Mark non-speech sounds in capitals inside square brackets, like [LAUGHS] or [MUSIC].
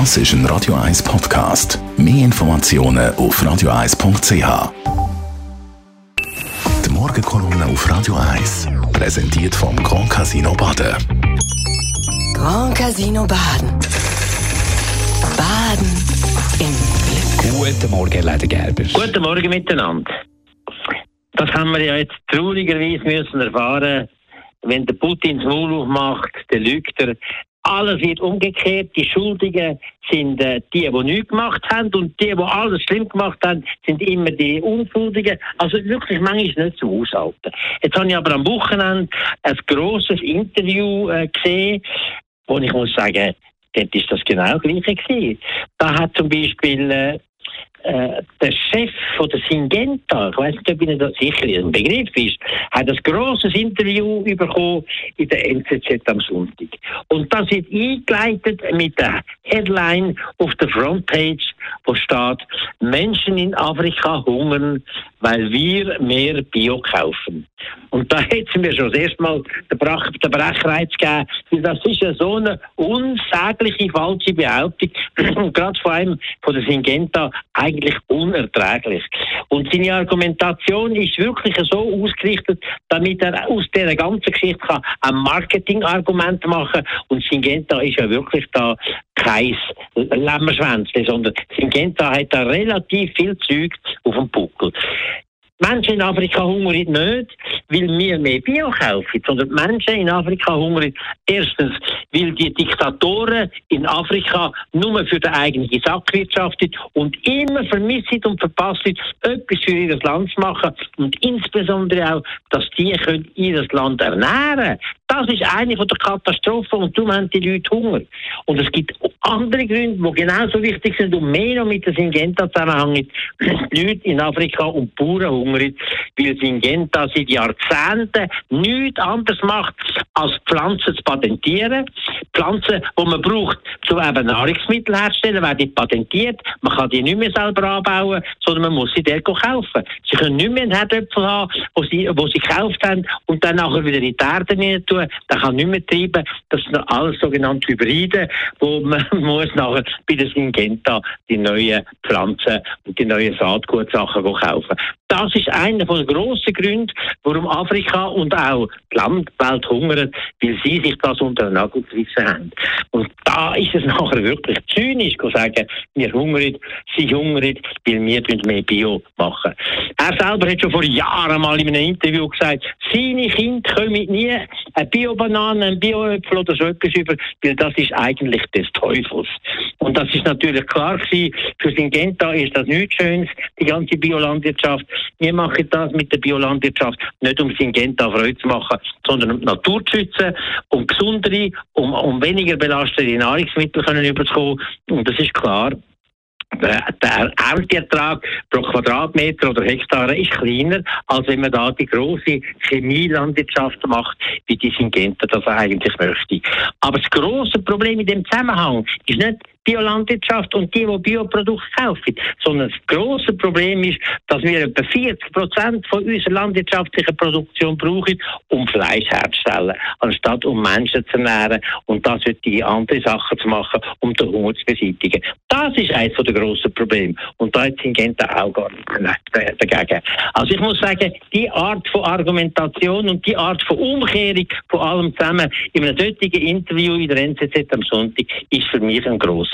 Das ist ein Radio 1 Podcast. Mehr Informationen auf radio1.ch. Die Morgenkolumne auf Radio 1 präsentiert vom Grand Casino Baden. Grand Casino Baden. Baden im Glück. Guten Morgen, Leiter Gerber. Guten Morgen miteinander. Das haben wir ja jetzt traurigerweise müssen erfahren. Wenn der Putin das Maul aufmacht, dann lügt er. Alles wird umgekehrt. Die Schuldigen sind äh, die, die nichts gemacht haben und die, die alles schlimm gemacht haben, sind immer die Unschuldigen. Also wirklich manchmal nicht zu aushalten. Jetzt habe ich aber am Wochenende ein grosses Interview äh, gesehen, wo ich muss sagen, dort ist das genau Gleiche gewesen. Da hat zum Beispiel äh, äh, der Chef von der Syngenta, ich weiß nicht, ob Ihnen das sicher ein Begriff ist, hat ein grosses Interview bekommen in der NZZ am Sonntag. Und das wird eingeleitet mit der Headline auf der Frontpage, wo steht, Menschen in Afrika hungern, weil wir mehr Bio kaufen. Und da hätten wir schon das erste Mal den, Brach, den Brechreiz gegeben, das ist ja so eine unsägliche falsche Behauptung, [CLEARS THROAT] gerade vor allem von der Syngenta, eigentlich unerträglich. Und seine Argumentation ist wirklich so ausgerichtet, damit er aus dieser ganzen Geschichte kann ein Marketingargument machen kann. Und Syngenta ist ja wirklich da kein Lämmerschwänzchen, sondern Syngenta hat da relativ viel Zeug auf dem Buckel. Menschen in Afrika hungern nicht, weil wir mehr Bio kaufen, sondern Menschen in Afrika hungern erstens, weil die Diktatoren in Afrika nur für die eigene Sack wirtschaften und immer vermissen und verpassen, etwas für ihr Land zu machen und insbesondere auch, dass die ihr Land ernähren können. Das ist eine von der Katastrophen und darum haben die Leute Hunger. Und es gibt andere Gründe, die genauso wichtig sind und mehr noch mit der Syngenta zusammenhängen. Die Leute in Afrika und Bauern hungern, weil Syngenta seit Jahrzehnten nichts anderes macht, als Pflanzen zu patentieren. Pflanzen, die man braucht, um eben Nahrungsmittel herzustellen, werden patentiert. Man kann die nicht mehr selber anbauen, sondern man muss sie dort kaufen. Sie können nicht mehr einen Herdöpfel haben, wo sie, wo sie gekauft haben und dann nachher wieder in die Erde rein tun. Der kann nicht mehr treiben. Das sind alles sogenannte Hybride, wo man [LAUGHS] muss nachher bei der Syngenta die neuen Pflanzen und die neuen Saatgutsachen kaufen. Das ist einer der grossen Gründe, warum Afrika und auch die Landwelt hungern, weil sie sich das unter den Nagel gerissen haben. Und da ist es [LAUGHS] nachher wirklich zynisch zu sagen, wir hungern, sie hungern, weil wir mehr Bio machen. Er selber hat schon vor Jahren mal in einem Interview gesagt, seine Kinder kommen nie eine Bio-Banane, ein Bio-Äpfel oder so etwas über, weil das ist eigentlich des Teufels. Und das ist natürlich klar gewesen, für Syngenta ist das nichts Schönes, die ganze Biolandwirtschaft. Wir machen das mit der Biolandwirtschaft nicht um Syngenta Freude zu machen, sondern um die Natur zu schützen, um gesundere, um, um weniger belastete Nahrungsmittel können überzukommen. Und das ist klar, der Ernteertrag pro Quadratmeter oder Hektar ist kleiner, als wenn man da die große Chemielandwirtschaft macht, wie die Syngenta das eigentlich möchte. Aber das große Problem in dem Zusammenhang ist nicht Biolandwirtschaft und die, die Bioprodukte kaufen. Sondern das grosse Problem ist, dass wir etwa 40 Prozent von unserer landwirtschaftlichen Produktion brauchen, um Fleisch herzustellen, anstatt um Menschen zu ernähren und das wird die andere Sachen zu machen, um den Hunger zu beseitigen. Das ist eines der grossen Probleme. Und da sind Gente auch gar nicht dagegen. Also ich muss sagen, die Art von Argumentation und die Art von Umkehrung von allem zusammen in einem solchen Interview in der NZZ am Sonntag ist für mich ein grosser